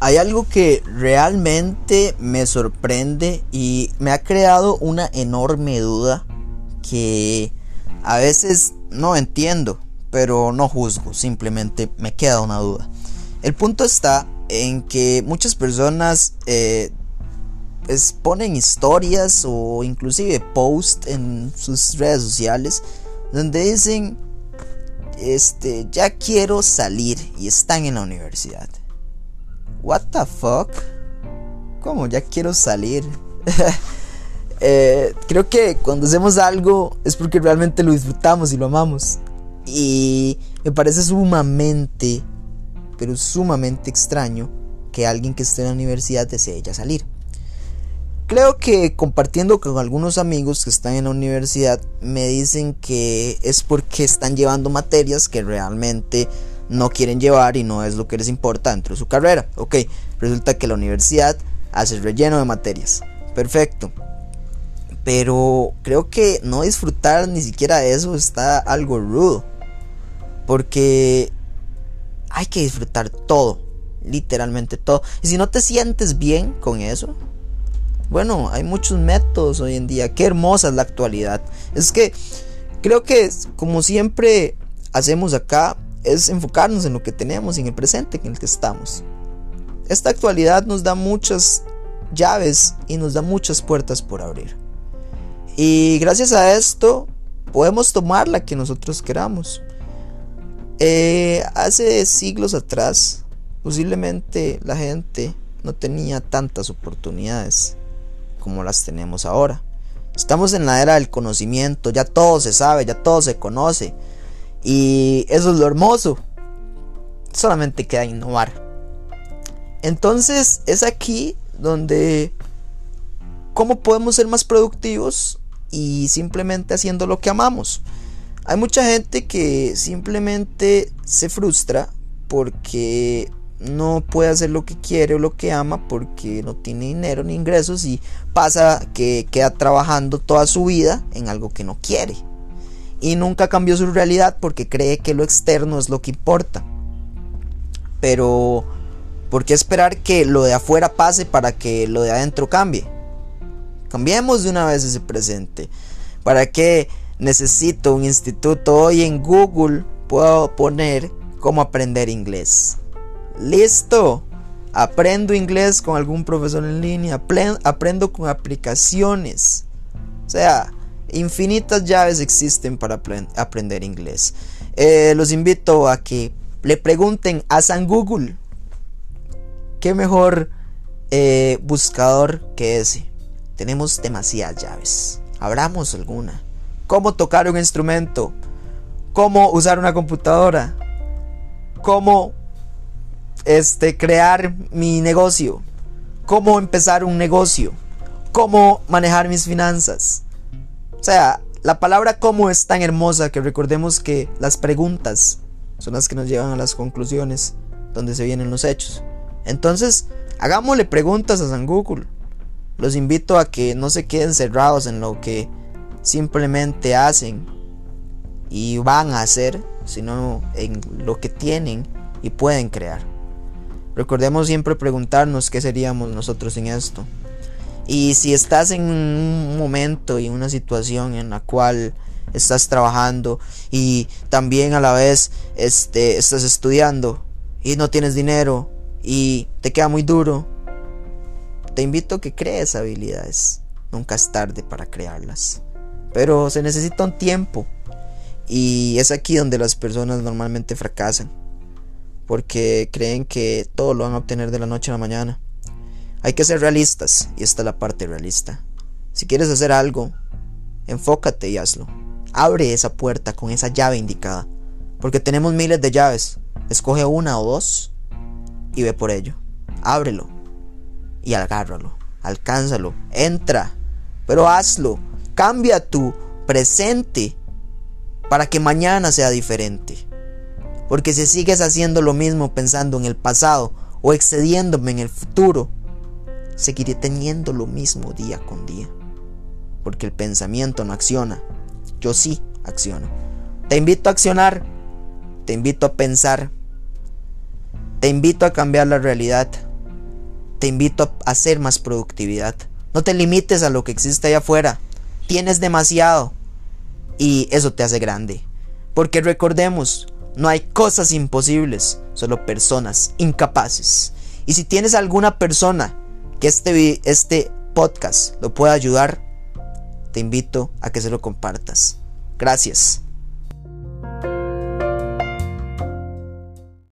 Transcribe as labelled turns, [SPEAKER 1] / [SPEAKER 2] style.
[SPEAKER 1] hay algo que realmente me sorprende y me ha creado una enorme duda que a veces no entiendo, pero no juzgo, simplemente me queda una duda. El punto está en que muchas personas eh, pues, ponen historias o inclusive post en sus redes sociales donde dicen este ya quiero salir y están en la universidad. What the fuck? ¿Cómo ya quiero salir? Eh, creo que cuando hacemos algo es porque realmente lo disfrutamos y lo amamos. Y me parece sumamente, pero sumamente extraño que alguien que esté en la universidad desee ya salir. Creo que compartiendo con algunos amigos que están en la universidad me dicen que es porque están llevando materias que realmente no quieren llevar y no es lo que les importa dentro de su carrera. Ok, resulta que la universidad hace relleno de materias. Perfecto. Pero creo que no disfrutar ni siquiera eso está algo rudo. Porque hay que disfrutar todo. Literalmente todo. Y si no te sientes bien con eso, bueno, hay muchos métodos hoy en día. Qué hermosa es la actualidad. Es que creo que como siempre hacemos acá, es enfocarnos en lo que tenemos, en el presente en el que estamos. Esta actualidad nos da muchas llaves y nos da muchas puertas por abrir. Y gracias a esto podemos tomar la que nosotros queramos. Eh, hace siglos atrás, posiblemente la gente no tenía tantas oportunidades como las tenemos ahora. Estamos en la era del conocimiento, ya todo se sabe, ya todo se conoce. Y eso es lo hermoso. Solamente queda innovar. Entonces es aquí donde cómo podemos ser más productivos y simplemente haciendo lo que amamos. Hay mucha gente que simplemente se frustra porque no puede hacer lo que quiere o lo que ama porque no tiene dinero ni ingresos y pasa que queda trabajando toda su vida en algo que no quiere. Y nunca cambió su realidad porque cree que lo externo es lo que importa. Pero, ¿por qué esperar que lo de afuera pase para que lo de adentro cambie? Cambiemos de una vez ese presente. ¿Para qué necesito un instituto? Hoy en Google puedo poner cómo aprender inglés. Listo. Aprendo inglés con algún profesor en línea. Aprendo con aplicaciones. O sea, infinitas llaves existen para aprender inglés. Eh, los invito a que le pregunten a San Google. ¿Qué mejor eh, buscador que ese? Tenemos demasiadas llaves. Abramos alguna. ¿Cómo tocar un instrumento? ¿Cómo usar una computadora? ¿Cómo este, crear mi negocio? ¿Cómo empezar un negocio? ¿Cómo manejar mis finanzas? O sea, la palabra cómo es tan hermosa que recordemos que las preguntas son las que nos llevan a las conclusiones donde se vienen los hechos. Entonces, hagámosle preguntas a San Google. Los invito a que no se queden cerrados en lo que simplemente hacen y van a hacer, sino en lo que tienen y pueden crear. Recordemos siempre preguntarnos qué seríamos nosotros en esto. Y si estás en un momento y una situación en la cual estás trabajando y también a la vez este, estás estudiando y no tienes dinero y te queda muy duro, te invito a que crees habilidades. Nunca es tarde para crearlas. Pero se necesita un tiempo. Y es aquí donde las personas normalmente fracasan. Porque creen que todo lo van a obtener de la noche a la mañana. Hay que ser realistas. Y esta es la parte realista. Si quieres hacer algo, enfócate y hazlo. Abre esa puerta con esa llave indicada. Porque tenemos miles de llaves. Escoge una o dos y ve por ello. Ábrelo y agárralo, alcánzalo, entra, pero hazlo, cambia tu presente para que mañana sea diferente. Porque si sigues haciendo lo mismo pensando en el pasado o excediéndome en el futuro, seguiré teniendo lo mismo día con día. Porque el pensamiento no acciona, yo sí acciono. Te invito a accionar, te invito a pensar, te invito a cambiar la realidad te invito a hacer más productividad. No te limites a lo que existe allá afuera. Tienes demasiado y eso te hace grande. Porque recordemos, no hay cosas imposibles, solo personas incapaces. Y si tienes alguna persona que este, este podcast lo pueda ayudar, te invito a que se lo compartas. Gracias.